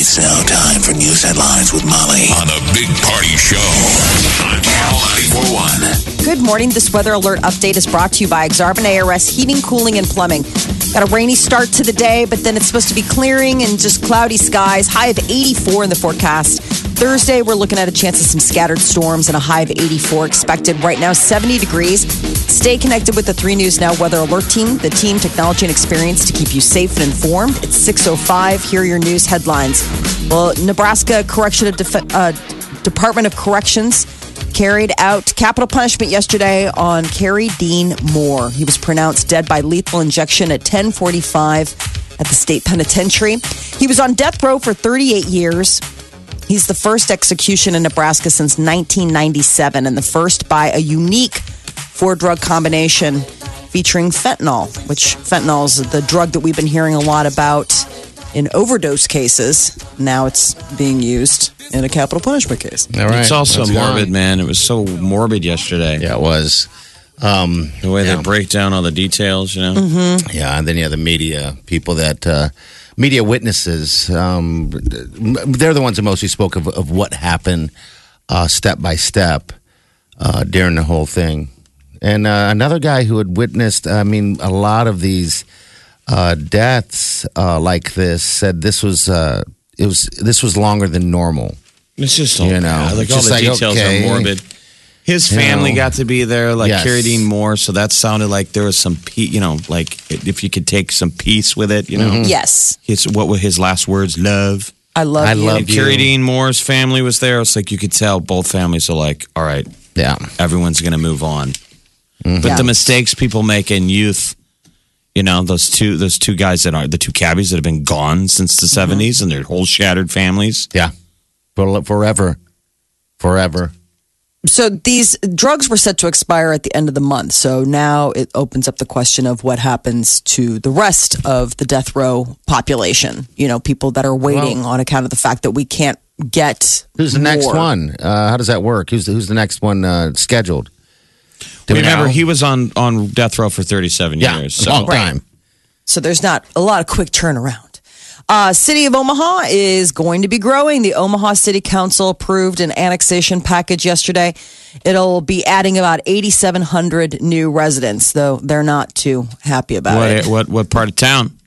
It's now time for news headlines with Molly on a big party show on Channel 941. Good morning. This weather alert update is brought to you by Exarban ARS Heating, Cooling, and Plumbing. Got a rainy start to the day, but then it's supposed to be clearing and just cloudy skies. High of 84 in the forecast. Thursday, we're looking at a chance of some scattered storms and a high of 84 expected. Right now, 70 degrees. Stay connected with the 3 News Now Weather Alert Team, the team, technology, and experience to keep you safe and informed. It's 6.05. Here are your news headlines. Well, Nebraska Correction of Def- uh, Department of Corrections carried out capital punishment yesterday on Carey Dean Moore. He was pronounced dead by lethal injection at 1045 at the state penitentiary. He was on death row for 38 years. He's the first execution in Nebraska since 1997 and the first by a unique four drug combination featuring fentanyl, which fentanyl is the drug that we've been hearing a lot about in overdose cases. Now it's being used in a capital punishment case. All right. It's also Let's morbid, on. man. It was so morbid yesterday. Yeah, it was. Um, The way yeah. they break down all the details, you know. Mm-hmm. Yeah, and then you have the media people that uh, media witnesses. Um, they're the ones that mostly spoke of, of what happened uh, step by step uh, during the whole thing. And uh, another guy who had witnessed, I mean, a lot of these uh, deaths uh, like this said this was uh, it was this was longer than normal. It's just all You know, bad. like all the like, details okay. are morbid. His You family know. got to be there, like Yes. Carey Dean Moore. So that sounded like there was some, pe- you know, like if you could take some peace with it, you know. Mm-hmm. Yes, His, what were his last words? Love. I love I you. love And you. Carey Dean Moore's family was there. It's like you could tell both families are like, all right, Yeah, everyone's going to move on. But Yeah. the mistakes people make in youth, you know, those two those two guys that are the two cabbies that have been gone since the 70s and their whole shattered families. yeah, For, forever, forever. So these drugs were set to expire at the end of the month. So now it opens up the question of what happens to the rest of the death row population. You know, people that are waiting on account of the fact that we can't get Who's the next one? Uh, how does that work? Who's the, who's the next one uh, scheduled? Do we Remember, know? he was on on death row for 37 yeah, years. a So long time. So there's not a lot of quick turnaround. Uh, City of Omaha is going to be growing. The Omaha City Council approved an annexation package yesterday. It'll be adding about 8,700 new residents, though they're not too happy about it. what, what what part of town?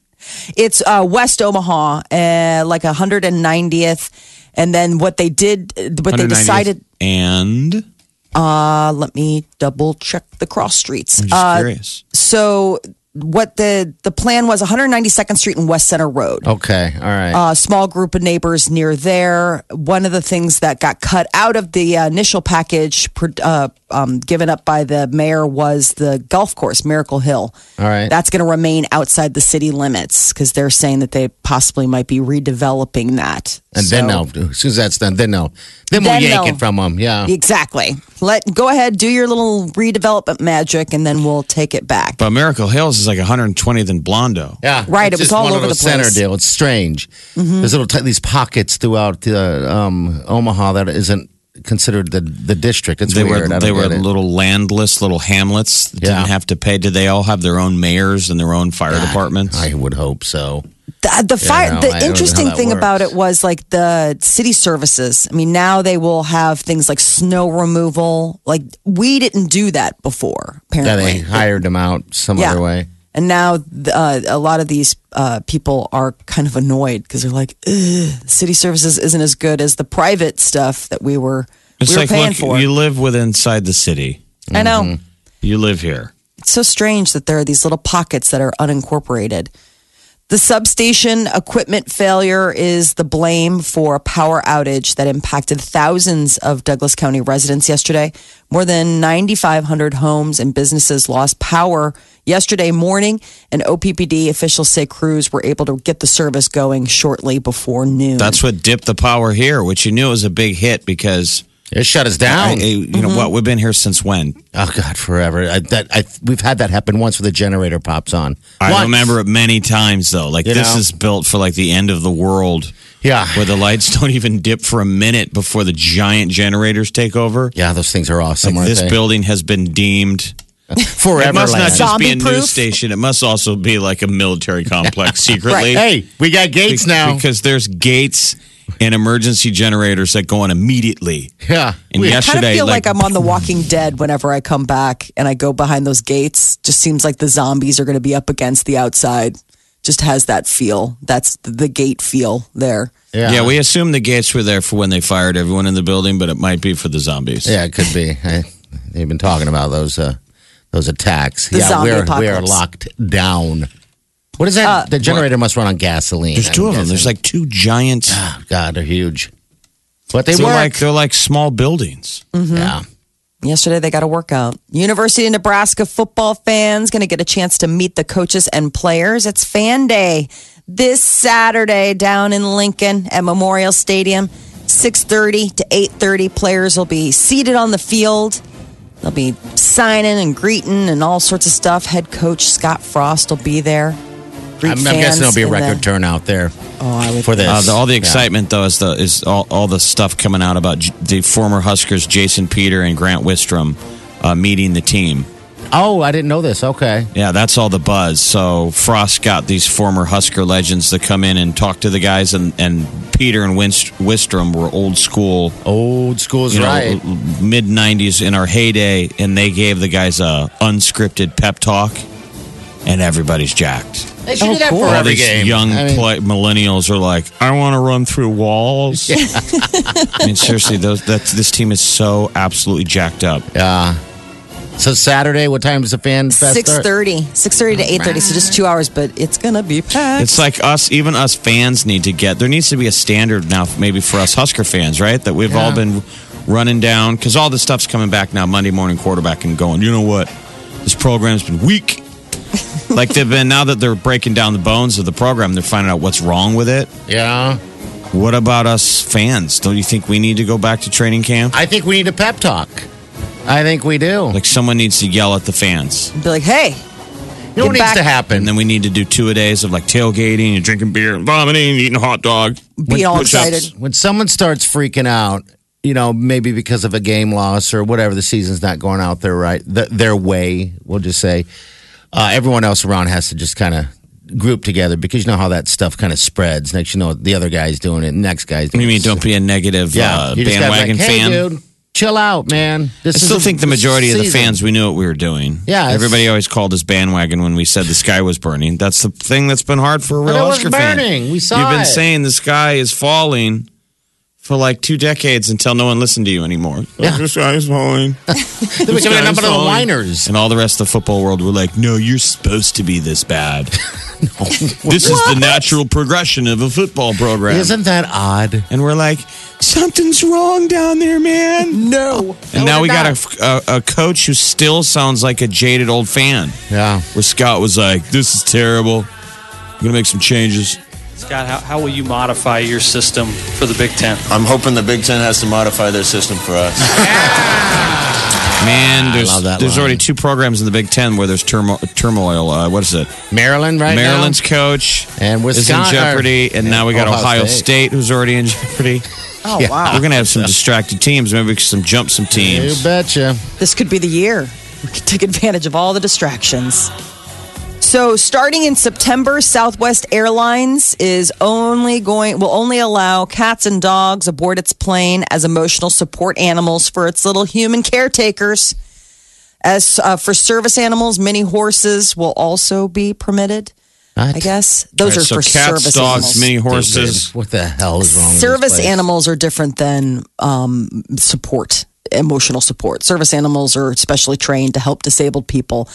It's uh, West Omaha, uh, like 190th. And then what they did, what they decided, And uh, let me double check the cross streets. I'm just Uh, curious. so what the the plan was 192nd Street and West Center Road. Okay, all right. A small group of neighbors near there. One of the things that got cut out of the uh, initial package pr- uh, um, given up by the mayor was the golf course, Miracle Hill. All right. That's going to remain outside the city limits because they're saying that they possibly might be redeveloping that. and So- then no, as soon as that's done, then no, then, Then we'll yank no. it from them. Yeah, Exactly. Let go ahead, do your little redevelopment magic, and then we'll take it back. But Miracle Hills is like 120th and Blondo. yeah, Right, It's it was all one over of the those center place. Mm-hmm. deal. It's strange. There's little t- these pockets throughout uh, um, Omaha that isn't considered the the district. It's They weird. were they were it. little landless little hamlets that Yeah. didn't have to pay. Did they all have their own mayors and their own fire departments? I would hope so. The, the fire. no, I the don't interesting how that thing about it was like the city services. I mean, now they will have things like snow removal. Like we didn't do that before. Yeah, Apparently, they hired them out some Yeah. other way. and now uh, a lot of these uh, people are kind of annoyed because they're like, "Ugh, city services isn't as good as the private stuff that we were It's we were like paying look, for. you live with inside the city. I know. Mm-hmm. You live here. It's so strange that there are these little pockets that are unincorporated. The substation equipment failure is the blame for a power outage that impacted thousands of Douglas County residents yesterday. More than 9,500 homes and businesses lost power yesterday morning, and OPPD officials say crews were able to get the service going shortly before noon. That's what dipped the power here, which you knew was a big hit because It shut us I, down. you know Mm-hmm. what? We've been here since when? oh God, forever. I, that I, we've had that happen once where the generator pops on. I Once. remember it many times though. Like You this know? is built for like the end of the world, Yeah, where the lights don't even dip for a minute before the giant generators take over. yeah. Those things are awesome. Like this they? building has been deemed. forever. It must not land. just be a Zombie-proof? news station. It must also be like a military complex secretly. Hey, we got gates Be- now. because there's gates and emergency generators that go on immediately. yeah, And We- I kind yesterday, of feel like, I'm on The Walking Dead whenever I come back and I go behind those gates. Just seems like the zombies are going to be up against the outside. Just has that feel. That's the, the gate feel there. yeah, yeah, we assume the gates were there for when they fired everyone in the building, but it might be for the zombies. Yeah, it could be. I, they've been talking about those uh, those attacks. The yeah, zombie we're we are locked down. What is that? Uh, the generator must run on gasoline. There's I'm 2 of them. There's like two giant. oh, God, they're huge. But they they're work. like they're like small buildings. Mm-hmm. yeah. Yesterday, they got a workout. University of Nebraska football fans going to get a chance to meet the coaches and players. It's fan day this Saturday down in Lincoln at Memorial Stadium. 6.30 to 8.30 players will be seated on the field they'll be signing and greeting and all sorts of stuff head coach scott frost will be there Greet I'm, I'm guessing there'll be a record the- turnout there oh, I would for this. Uh, the, all the Yeah. excitement though is the is all, all the stuff coming out about J- the former Huskers Jason Peter and Grant Wistrom uh, meeting the team. Oh, I didn't know this. Okay. Yeah, that's all the buzz. So Frost got these former Husker legends to come in and talk to the guys, and, and Peter and Winst- Wistrom were old school, Old school's you know, right. mid '90s in our heyday, and they gave the guys a unscripted pep talk, and everybody's jacked. They should Oh, do that cool. for All every these game. young I mean, play- millennials are like, I want to run through walls. I mean, seriously, those that this team is so absolutely jacked up. yeah. So Saturday, what time is the fan fest start? 6.30 6.30 to 8.30 so just two hours but it's gonna be packed It's like us, even us fans need to get. There needs to be a standard now, maybe for us Husker fans, right? That we've all been running down because all this stuff's coming back now. Monday morning quarterback and going. You know what? This program's been weak. like they've been now that they're breaking down the bones of the program, they're finding out what's wrong with it. Yeah. What about us fans? Don't you think we need to go back to training camp? I think we need a pep talk. I think we do. Like someone needs to yell at the fans. be like hey you know what get needs back- to happen? And then we need to do two a days of like tailgating and drinking beer and vomiting and eating a hot dog. Be all excited when someone starts freaking out, you know, maybe because of a game loss or whatever, the season's not going out their right, th their way. We'll just say uh, everyone else around has to just kind of group together because you know how that stuff kind of spreads. Next, you know, the other guy's doing it. Next guy's doing you mean? it. Don't be a negative yeah, uh, you just gotta be bandwagon like, hey, fan. dude, chill out, man. This I is still think the majority of the fans we knew what we were doing. Yeah, everybody always called us bandwagon when we said the sky was burning. That's the thing that's been hard for a real was Husker fan. We saw You've been it. saying the sky is falling for like two decades until no one listened to you anymore. Yeah. the sky is falling. They're becoming a number of the whiners. And all the rest of the football world were like, "No, you're supposed to be this bad. no. this is the natural progression of a football program." Isn't that odd? and we're like, "Something's wrong down there, man." no And No, now we we're got a, a, a coach who still sounds like a jaded old fan. Yeah. Where Scott was like, "This is terrible. I'm gonna make some changes." Scott, how, how will you modify your system for the Big Ten? I'm hoping the Big Ten has to modify their system for us. Man, there's there's already two programs in the Big Ten where there's turmo- turmoil. Uh, what is it? Maryland right now? Maryland's coach And is in Wisconsin- jeopardy, and now we got Ohio Ohio State. State. who's already in jeopardy. oh Yeah. wow We're gonna have some distracted teams. Maybe we can some jump some teams. You teams. betcha. this could be the year we could take advantage of all the distractions. So, starting in September, Southwest Airlines is only going will only allow cats and dogs aboard its plane as emotional support animals for its little human caretakers. As uh, for service animals, mini horses will also be permitted. I guess those Right, are so for cats, service dogs, animals. mini horses. What the hell is wrong Service place? animals are different than um, support, emotional support. Service animals are specially trained to help disabled people.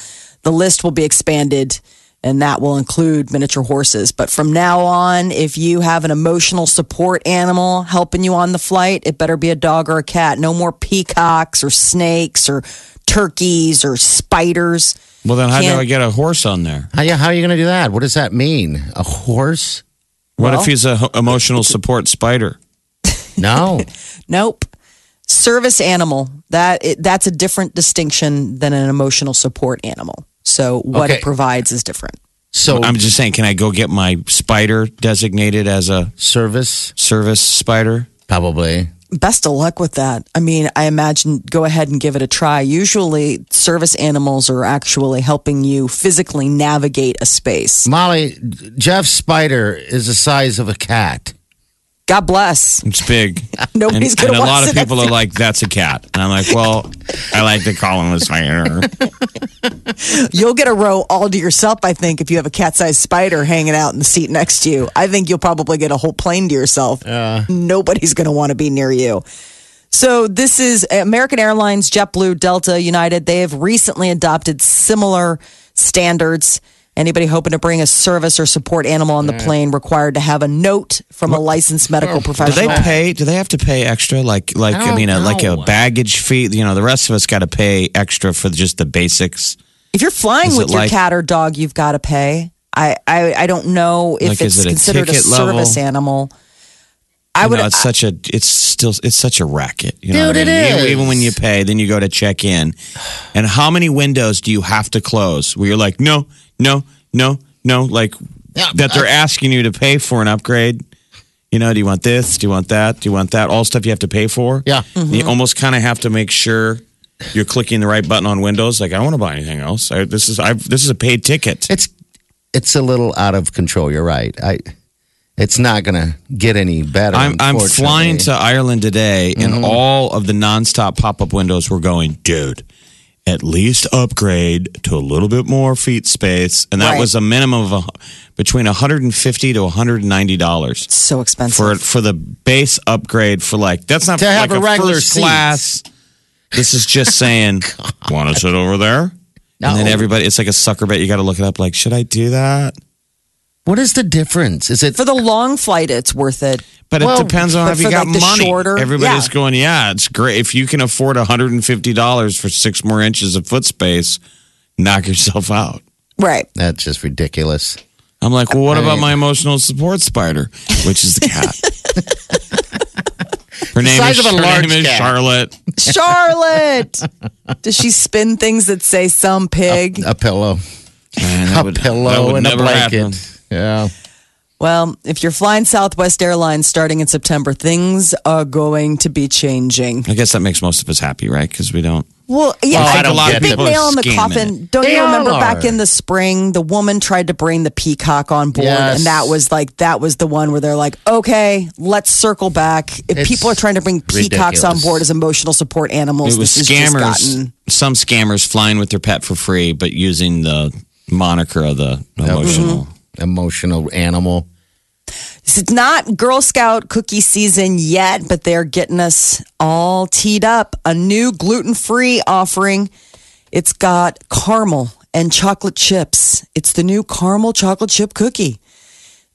The list will be expanded and that will include miniature horses. But from now on, if you have an emotional support animal helping you on the flight, it better be a dog or a cat. No more peacocks or snakes or turkeys or spiders. Well, then how do Can't- I get a horse on there? How, yeah, how are you going to do that? What does that mean? A horse? What Well- if he's a ho- emotional support spider? No. Nope. Service animal. That it, that's a different distinction than an emotional support animal. So what Okay. it provides is different. So I'm just saying, can I go get my spider designated as a service, service spider? probably. Best of luck with that. I mean, I imagine go ahead and give it a try. Usually, service animals are actually helping you physically navigate a space. Molly, Jeff's spider is the size of a cat. God bless. It's big. Nobody's and, gonna and a lot of people are like, "That's a cat," and I'm like, "Well, I like to call him a spider." You'll get a row all to yourself, I think, if you have a cat sized spider hanging out in the seat next to you. I think you'll probably get a whole plane to yourself. Nobody's going to want to be near you. So, this is American Airlines, JetBlue, Delta, United. They have recently adopted similar standards. Anybody hoping to bring a service or support animal on the plane required to have a note from a licensed medical oh, professional? Do professional. they pay? Do they have to pay extra? Like, like I, I mean, a, like a know. baggage fee. You know, the rest of us got to pay extra for just the basics. If you're flying Is with it your like- cat or dog, you've got to pay. I, I, I don't know if Like, it's is it a considered a ticket service level? animal. I You would. know, it's such a. It's still. It's such a racket. You know Dude, what I it mean? Even- is. Even when you pay, then you go to check in, and how many windows do you have to close? Where you're like, no, no, no, no, like Yeah, that they're asking you to pay for an upgrade. You know, do you want this? Do you want that? Do you want that? All stuff you have to pay for. Yeah. You almost kind of have to make sure you're clicking the right button on Windows. Like, I don't want to buy anything else. I, this is I. This is a paid ticket. It's it's a little out of control. You're right. I it's not going to get any better. I'm I'm flying to Ireland today, and Mm-hmm. all of the nonstop pop up windows were going, dude. At least upgrade to a little bit more feet space, and that Right. was a minimum of a, between 150 to 190 dollars so expensive. for for the base upgrade for like that's not To have like a regular first seat. class. This is just saying, want to sit over there, No. and then everybody. It's like a sucker bet. You got to look it up. Like, should I do that? What is the difference? Is it for the long flight, it's worth it. But Well, it depends on but if you for, got like, money. shorter- Everybody's yeah. going, yeah, it's great. If you can afford $150 for six more inches of foot space, knock yourself out. Right. that's just ridiculous. I'm like, well, what I about my emotional support spider, which is the cat? Her name, size is, of a her large name is cat. Charlotte. Charlotte. Does she spin things that say some pig? A pillow, Man, a would- pillow, would and a blanket. happen. Yeah. Well, if you're flying Southwest Airlines starting in September, things are going to be changing. I guess that makes most of us happy, right? Because we don't. Well, yeah, Well, I I don't think a get big nail in the Scamming coffin. Don't They you remember are. back in the spring, the woman tried to bring the peacock on board, Yes. and that was like that was the one where they're like, okay, let's circle back. If It's people are trying to bring peacocks on board as emotional support animals, It was this has just scammers. gotten Some scammers flying with their pet for free, but using the moniker of the emotional. Mm-hmm. Emotional animal. It's not Girl Scout cookie season yet, but they're getting us all teed up. A new gluten free offering. It's got caramel and chocolate chips. It's the new caramel chocolate chip cookie.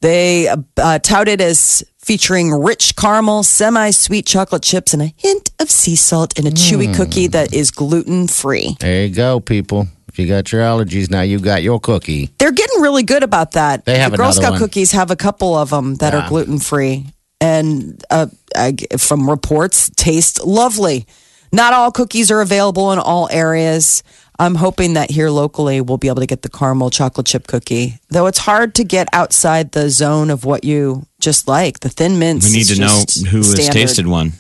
They uh, tout it as featuring rich caramel, semi sweet chocolate chips, and a hint of sea salt in a chewy cookie that is gluten free. There you go, people. If you got your allergies, now you got your cookie. They're getting really good about that. They have the Girl Scout one. cookies have a couple of them that are gluten free, and uh, I, from reports, taste lovely. Not all cookies are available in all areas. I'm hoping that here locally we'll be able to get the caramel chocolate chip cookie. Though it's hard to get outside the zone of what you just like. The thin mints. We need to know just who has tasted one.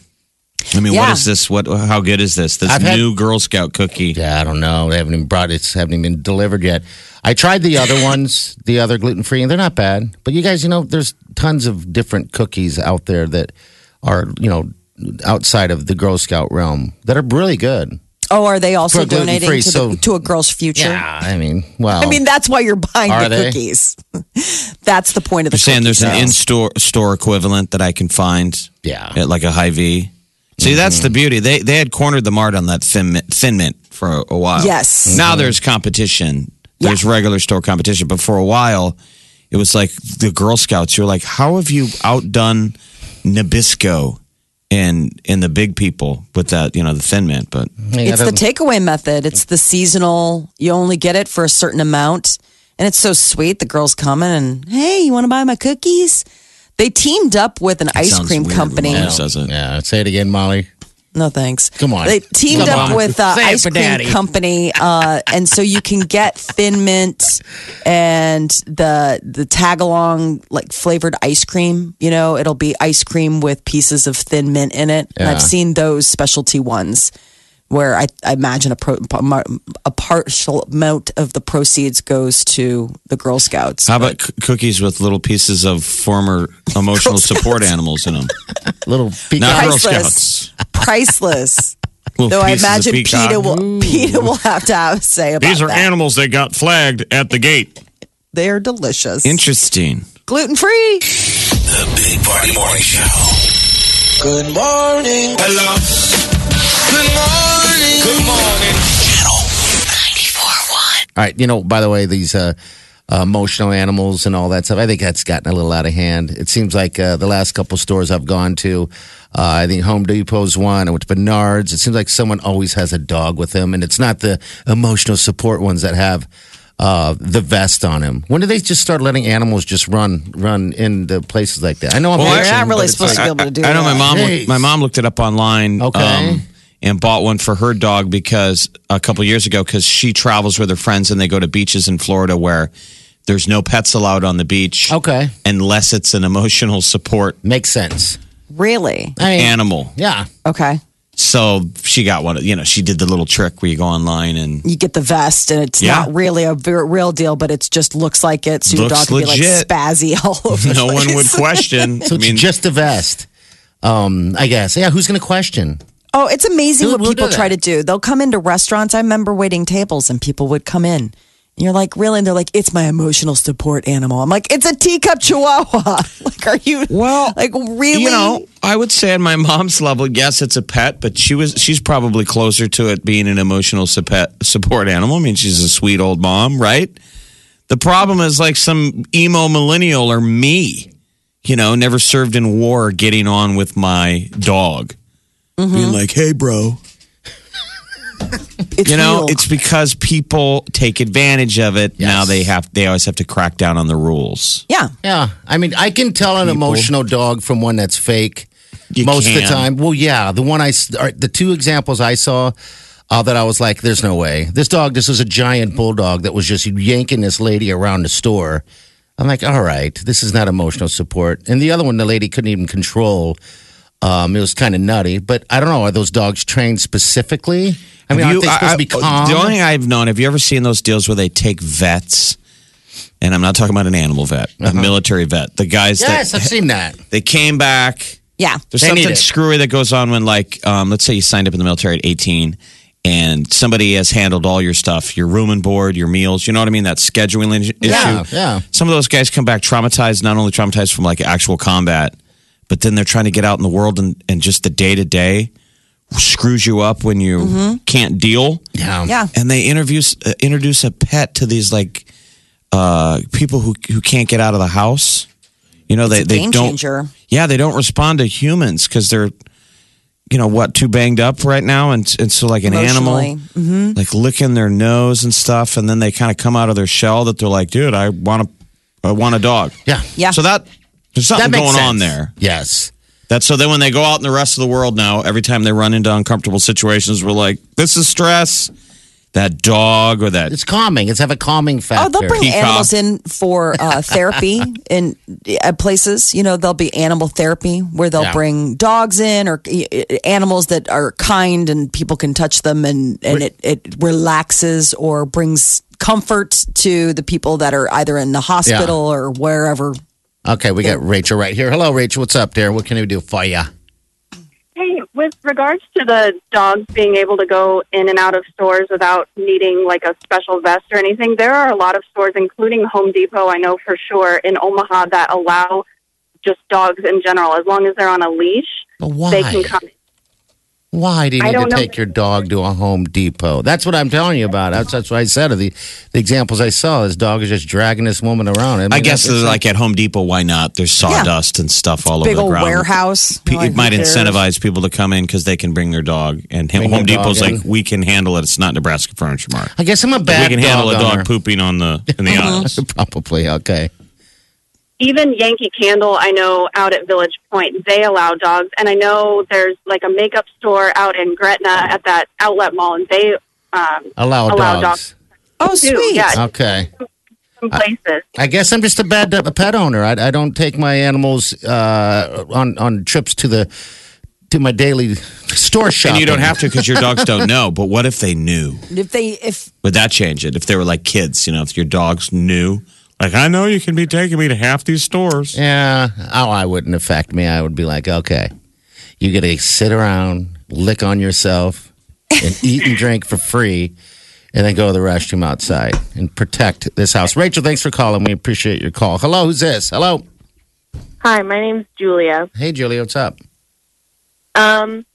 I mean, what Yeah. is this? What? How good is this? This I've had- new Girl Scout cookie. Yeah, I don't know. They haven't even brought it. Haven't even been delivered yet. I tried the other ones, the other gluten free, and they're not bad. But you guys, you know, there's tons of different cookies out there that are, you know, outside of the Girl Scout realm that are really good. Oh, are they also donating to, so- the, to a girl's future? Yeah, I mean, well, I mean, that's why you're buying the they? cookies. that's the point of the You're saying there's an in-store store equivalent that I can find yeah, at like a Hy-Vee. See, that's Mm-hmm. the beauty. They they had cornered the mart on that thin mint, thin mint for a, a while. Yes. Now there's competition. There's regular store competition, but for a while, it was like the Girl Scouts. You're like, how have you outdone Nabisco and and the big people with that? You know, the Thin Mint, but It's the takeaway method. It's the seasonal. You only get it for a certain amount. And it's so sweet. The girls coming and, hey, you want to buy my cookies? They teamed up with an ice sounds cream weird when company. Mom says it. Yeah, say it again, Molly. No thanks. Come on. They teamed Come up on. with uh, Say it ice for cream Daddy. company, uh, and so you can get thin mint and the the tag along like flavored ice cream. You know, it'll be ice cream with pieces of thin mint in it. And Yeah. I've seen those specialty ones where I, I imagine a pro, a partial amount of the proceeds goes to the Girl Scouts. How about c- cookies with little pieces of former emotional support animals in them? Little Not peacock. Girl Priceless. Scouts. Priceless. Though I imagine peacock. PETA will PETA will have to have a say about These are that. animals that got flagged at the gate. They are delicious. Interesting. Gluten free. The Big Party Morning Show. Good morning. Hello. All right, you know, by the way, these uh, uh, emotional animals and all that stuff, I think that's gotten a little out of hand. It seems like uh, the last couple stores I've gone to, uh, I think Home Depot's one, I went to Bernard's. It seems like someone always has a dog with them, and it's not the emotional support ones that have uh, the vest on him. When do they just start letting animals just run run into places like that? I know I'm Well, not really supposed to be able to do I know that. my mom. Jeez. My mom looked it up online. Okay. um, and bought one for her dog because a couple years ago, because she travels with her friends and they go to beaches in Florida where there's no pets allowed on the beach. Okay. Unless it's an emotional support Makes sense. Really? I mean, animal. yeah. Okay. So she got one. You know, she did the little trick where you go online and You get the vest, and it's Yeah. not really a ver- real deal, but it just looks like it. So your Looks dog can be like legit. spazzy all over. the no one would question. So I mean, it's just a vest. Um, I guess. Yeah, who's going to question? Oh, it's amazing Who- what who people try to do. They'll come into restaurants. I remember waiting tables, and people would come in. And you're like, really? And they're like, it's my emotional support animal. I'm like, it's a teacup chihuahua. like, are you? Well, like really? You know, I would say on my mom's level, yes, it's a pet, but she was she's probably closer to it being an emotional support animal. I mean, she's a sweet old mom, right? The problem is like some emo millennial or me, you know, never served in war, getting on with my dog, being like, "Hey, bro." it's You know, real. it's because people take advantage of it. Now they have they always have to crack down on the rules. yeah. Yeah, I mean, I can tell an emotional dog from one that's fake You most of the time. Well, yeah, the one I or the two examples I saw uh, that I was like, "There's no way." This dog, this was a giant bulldog that was just yanking this lady around the store. I'm like, "All right, this is not emotional support." And the other one, the lady couldn't even control. Um, it was kind of nutty, but I don't know. Are those dogs trained specifically? I mean, Have aren't they you- supposed I- to be calm? The only thing I've known, have you ever seen those deals where they take vets? And I'm not talking about an animal vet, a military vet. The guys Uh-huh. yes, that I've seen that. they came back. Yeah. There's They something screwy that goes on when, like, um, let's say you signed up in the military at 18 and somebody has handled all your stuff, your room and board, your meals. You know what I mean? That scheduling issue. Yeah, yeah. Some of those guys come back traumatized, not only traumatized from like actual combat, but then they're trying to get out in the world and, and just the day to day screws you up when you can't deal. Yeah, Yeah. And they introduce uh, introduce a pet to these like uh, people who who can't get out of the house. You know, they a they game don't. changer. Yeah, they don't respond to humans because they're, you know, what too banged up right now, and and so like an animal, Emotionally. like licking their nose and stuff, and then they kind of come out of their shell that they're like, dude, I want to, I want a dog. yeah, Yeah. So that there's That something makes going on there. Yes. That's so then when they go out in the rest of the world now, every time they run into uncomfortable situations, we're like, this is stress. That dog or that It's calming. It's have a calming factor. Oh, they'll bring Peacock. animals in for uh, therapy in uh, places. You know, there'll be animal therapy where they'll Yeah. bring dogs in or uh, animals that are kind and people can touch them and, and it, it relaxes or brings comfort to the people that are either in the hospital or wherever. Okay, we got Rachel right here. Hello, Rachel. What's up there? What can we do for you? Hey, with regards to the dogs being able to go in and out of stores without needing like a special vest or anything, there are a lot of stores, including Home Depot, I know for sure, in Omaha that allow just dogs in general, as long as they're on a leash, But why? they can come. Why do you need to don't know. take your dog to a Home Depot? That's what I'm telling you about. That's, that's what I said. Of the, the examples I saw, this dog is just dragging this woman around. I mean, guess that's- like at Home Depot, why not? There's sawdust and stuff all Big over the old ground. warehouse. Pe- Like, it might cares? incentivize people to come in because they can bring their dog. And Bring Home their dog Depot's like, in. we can handle it. It's not Nebraska Furniture Mart. I guess I'm a bad we can handle a dog dog owner. pooping on the in the aisles. Probably okay. Even Yankee Candle, I know out at Village Point, they allow dogs, and I know there's like a makeup store out in Gretna at that outlet mall, and they um, Allow, Allow dogs. Oh, too. sweet. Yeah, Okay. some places. I guess I'm just a bad a pet owner. I, I don't take my animals uh, on on trips to the to my daily store shopping. And you don't have to because your dogs don't know. But what if they knew? If they, if Would that change it? If they were like kids, you know, if your dogs knew, like, I know you can be taking me to half these stores. Yeah. Oh, I wouldn't affect me. I would be like, okay, you get to sit around, lick on yourself, and eat and drink for free, and then go to the restroom outside and protect this house. Rachel, thanks for calling. We appreciate your call. Hello, who's this? Hello. Hi, my name's Julia. Hey, Julia, what's up? Um,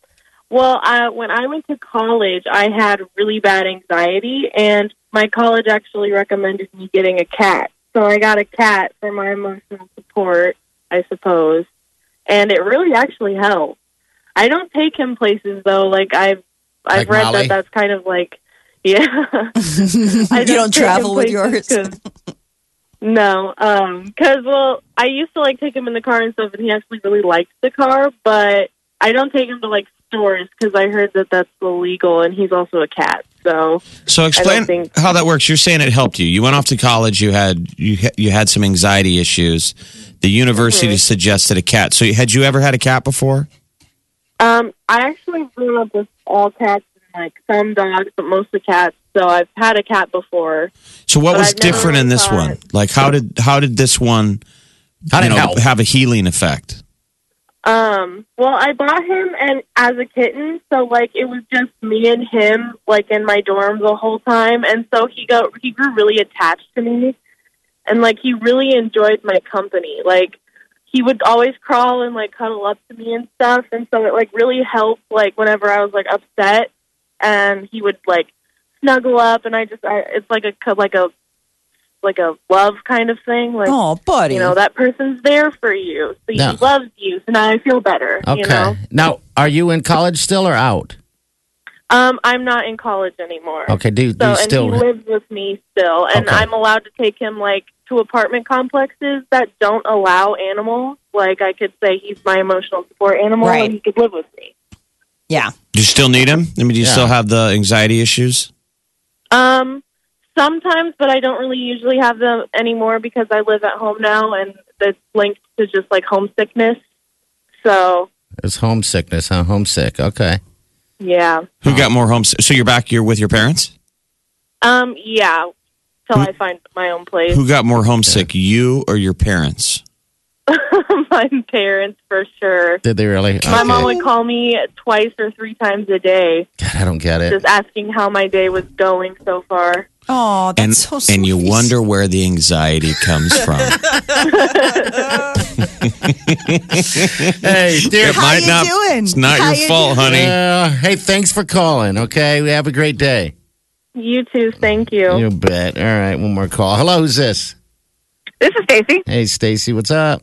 well, I, when I went to college, I had really bad anxiety, and my college actually recommended me getting a cat. So I got a cat for my emotional support, I suppose, and it really actually helped. I don't take him places though. Like I've I've Like read Molly? that that's kind of like yeah. I you don't travel with yours. yours. 'cause- No, um, because well, I used to like take him in the car and stuff, and he actually really liked the car. But I don't take him to like stores because I heard that that's illegal, and he's also a cat. So So explain think- how that works. You're saying it helped you. You went off to college. You had you ha- you had some anxiety issues. The university Mm-hmm. suggested a cat. So had you ever had a cat before? Um, I actually grew up with all cats and like some dogs, but mostly cats. So I've had a cat before. So what was I've different in this thought- one? Like how did how did this one How did you know, help? have a healing effect? Um, well, I bought him and as a kitten, so like it was just me and him like in my dorm the whole time, and so he got he grew really attached to me, and like he really enjoyed my company. Like he would always crawl and like cuddle up to me and stuff, and so it like really helped like whenever I was like upset, and he would like snuggle up, and I just I, it's like a like a like a love kind of thing, like Oh, buddy. you know that person's there for you so No. he loves you so now i feel better Okay. you know Now, are you in college still or out? um i'm not in college anymore Okay, do, do so you and still? he lives with me still and Okay. i'm allowed to take him like to apartment complexes that don't allow animals like i could say he's my emotional support animal Right. and he could live with me yeah. Do you still need him? I mean, do you Yeah. still have the anxiety issues? um sometimes but i don't really usually have them anymore because i live at home now and it's linked to just like homesickness so It's homesickness, huh? Homesick. Okay. yeah Who got more homes? So you're back here with your parents? um yeah till i find my own place Who got more homesick, you or your parents? my parents for sure. Did they really? My Okay. mom would call me twice or three times a day, God, I don't get it. just asking how my day was going so far. Oh, that's And so sweet. and you wonder where the anxiety comes from. hey, dear. It How might you not. doing? It's not How your you fault, honey. Uh, hey, thanks for calling. Okay, we have a great day. You too. Thank you. You bet. All right, one more call. Hello, who's this? This is Stacy. Hey, Stacy, what's up?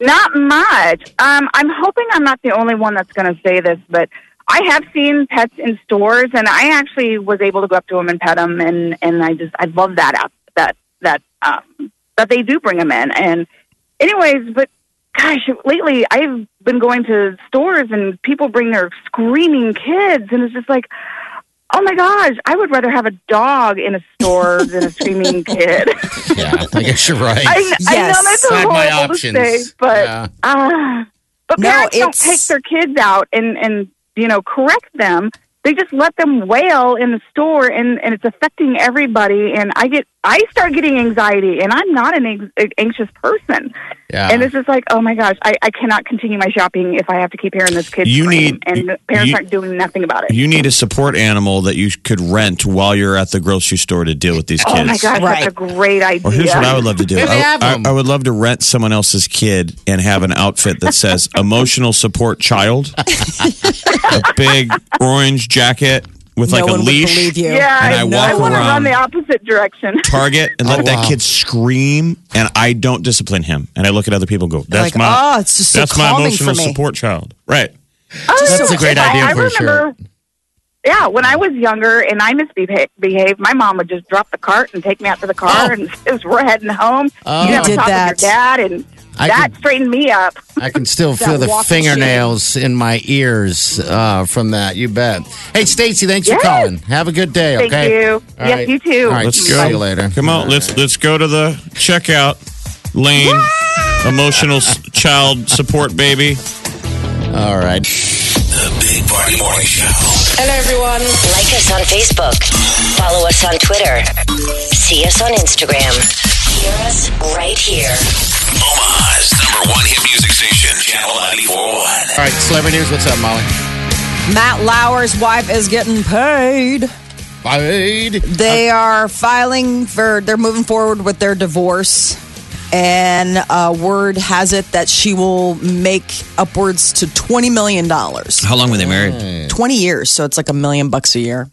Not much. Um, I'm hoping I'm not the only one that's going to say this, but I have seen pets in stores, and I actually was able to go up to them and pet them, and and I just I love that app that that um, that they do bring them in. And anyways, but gosh, lately I've been going to stores and people bring their screaming kids, and it's just like. Oh my gosh! I would rather have a dog in a store than a screaming kid. Yeah, I guess you're right. I, I know Yes. that's Had my horrible to options. say, but Yeah. uh, but No, parents don't take their kids out and and you know correct them. They just let them wail in the store, and and it's affecting everybody. And I get I start getting anxiety, and I'm not an ex- anxious person. Yeah. And it's just like, oh my gosh, I, I cannot continue my shopping if I have to keep hearing this kid You scream, need- and the parents you- aren't doing nothing about it. You need a support animal that you could rent while you're at the grocery store to deal with these kids. oh my gosh, Right. that's a great idea. Or here's what I would love to do. I, I- I would love to rent someone else's kid and have an outfit that says emotional support child. a big orange jacket with like a leash. you. yeah, and I walk I want to around- run the opposite direction. Target and let Oh, that wow. kid scream, and I don't discipline him. And I look at other people, and go, "That's like, my, oh, it's just so that's my calming emotional support child." Right? Oh, That's a great I- idea I for remember, Yeah, when I was younger and I misbehaved, my mom would just drop the cart and take me out to the car Oh. and as we're heading home. Oh. you You have did to talk that. with your dad, and I that could- straightened me up. I can still feel the walking fingernails in my ears uh, from that. You bet. Hey, Stacy, thanks Yes. for calling. Have a good day. Thank okay. you. All Yes, right. you too. All right. Let's see go. you later. Come on, let's let's go to the checkout lane. Emotional child support baby. All right. The Big Party Morning Show. Hello, everyone. Like us on Facebook. Follow us on Twitter. See us on Instagram. Hear us right here. Omaha's number one hit music station, Channel 941. All right. Celebrity news. What's up, Molly? Matt Lauer's wife is getting paid. Paid. They are filing for, they're moving forward with their divorce. And uh, word has it that she will make upwards to $20 million. How long were they married? 20 years. So it's like a million bucks a year.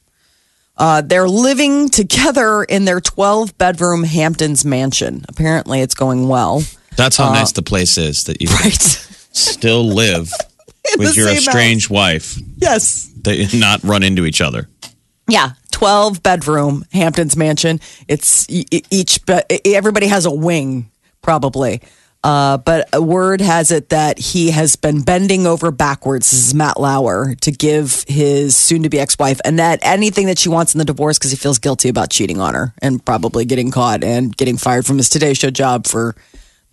Uh, they're living together in their 12 bedroom Hamptons mansion. Apparently, it's going well. That's how nice the place is that you Right. still live with your estranged wife. yes. They not run into each other. Yeah, twelve bedroom Hamptons mansion. It's each, everybody has a wing probably. Uh, but a word has it that he has been bending over backwards. This is Matt Lauer to give his soon-to-be ex-wife Annette anything that she wants in the divorce because he feels guilty about cheating on her and probably getting caught and getting fired from his Today Show job for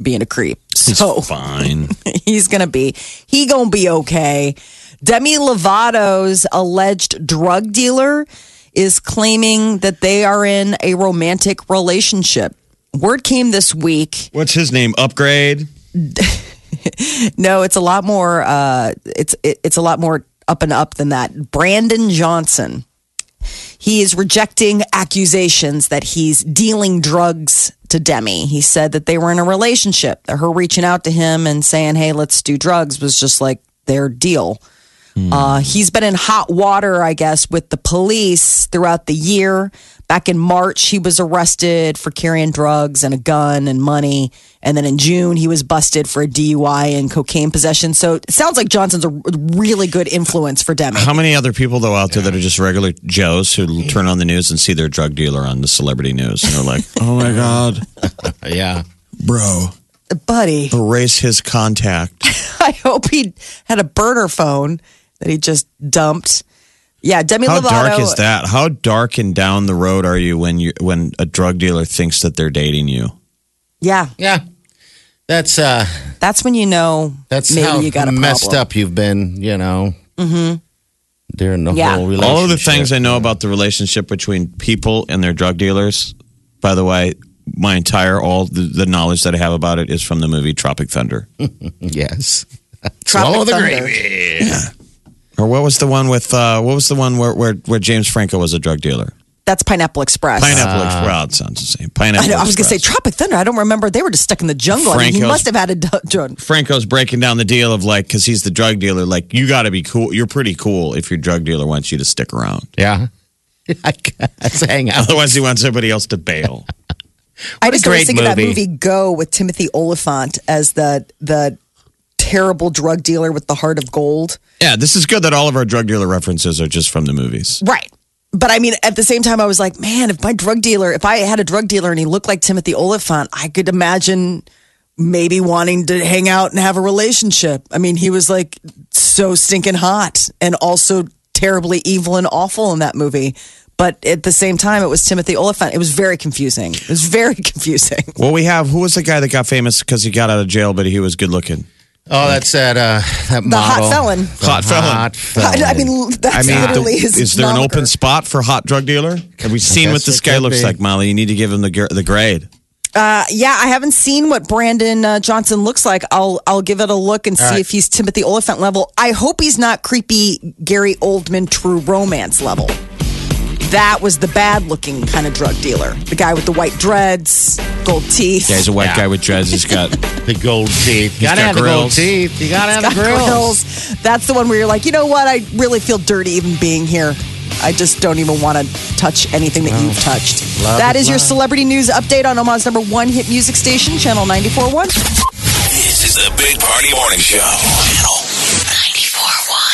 being a creep. So Fine. he's gonna be he gonna be okay. Demi Lovato's alleged drug dealer is claiming that they are in a romantic relationship. Word came this week. What's his name? Upgrade. No, it's a lot more. Uh, it's it, it's a lot more up and up than that. Brandon Johnson. He is rejecting accusations that he's dealing drugs to Demi. He said that they were in a relationship. That her reaching out to him and saying, "Hey, let's do drugs," was just like their deal. Uh, he's been in hot water, I guess, with the police throughout the year. Back in March, he was arrested for carrying drugs and a gun and money. And then in June, he was busted for a DUI and cocaine possession. So it sounds like Johnson's a really good influence for Demi. How many other people though out there that are just regular Joes who turn on the news and see their drug dealer on the celebrity news and they're like, "Oh my god, Yeah. bro, Buddy, erase his contact." I hope he had a burner phone that he just dumped. Yeah, Demi How Lovato. dark is that? How dark and down the road are you when you when a drug dealer thinks that they're dating you? Yeah, Yeah. That's uh that's when you know that's maybe how you got a messed problem. up you've been, you know. Mm-hmm. During the Yeah. whole relationship. All of the things I know about the relationship between people and their drug dealers, by the way, my entire all the, the knowledge that I have about it is from the movie Tropic Thunder. Yes. Tropic Swallow the Thunder. gravy. Or what was the one with uh, what was the one where, where where James Franco was a drug dealer? That's Pineapple Express. Pineapple Express. Well, it sounds the same. Pineapple I, know, I was going to say Tropic Thunder. I don't remember. They were just stuck in the jungle. I mean, he must have had a drug. Franco's breaking down the deal of like because he's the drug dealer. Like you got to be cool. You're pretty cool if your drug dealer wants you to stick around. Yeah. I guess hang out. Otherwise, he wants everybody else to bail. I a just was great thinking that movie. movie Go with Timothy Olyphant as the the terrible drug dealer with the heart of gold. Yeah, this is good that all of our drug dealer references are just from the movies. Right. But I mean, at the same time, I was like, man, if my drug dealer, if I had a drug dealer and he looked like Timothy Olyphant, I could imagine maybe wanting to hang out and have a relationship. I mean, he was like so stinking hot and also terribly evil and awful in that movie. But at the same time, it was Timothy Olyphant. It was very confusing. It was very confusing. Well, we have who was the guy that got famous because he got out of jail, but he was good looking. Oh, that's that uh, that The hot felon. The Hot felon. Hot felon. I mean, that's I mean, literally the- his is there an moniker. open spot for hot drug dealer? Have we seen what guess this guy looks be. like, Molly? You need to give him the gr- the grade. Uh, yeah, I haven't seen what Brandon uh, Johnson looks like. I'll I'll give it a look and see right. if he's Timothy Olyphant level. I hope he's not creepy Gary Oldman True Romance level. That was the bad looking kind of drug dealer. The guy with the white dreads, gold teeth. Yeah, he's a white Yeah. guy with dreads. He's got the gold teeth. You gotta got have the gold grills. teeth. You gotta have the got grills. grills. That's the one where you're like, you know what? I really feel dirty even being here. I just don't even want to touch anything that you've touched. Love That is is your celebrity news update on Omaha's number one hit music station, Channel 94.1. This is the Big Party Morning Show. Channel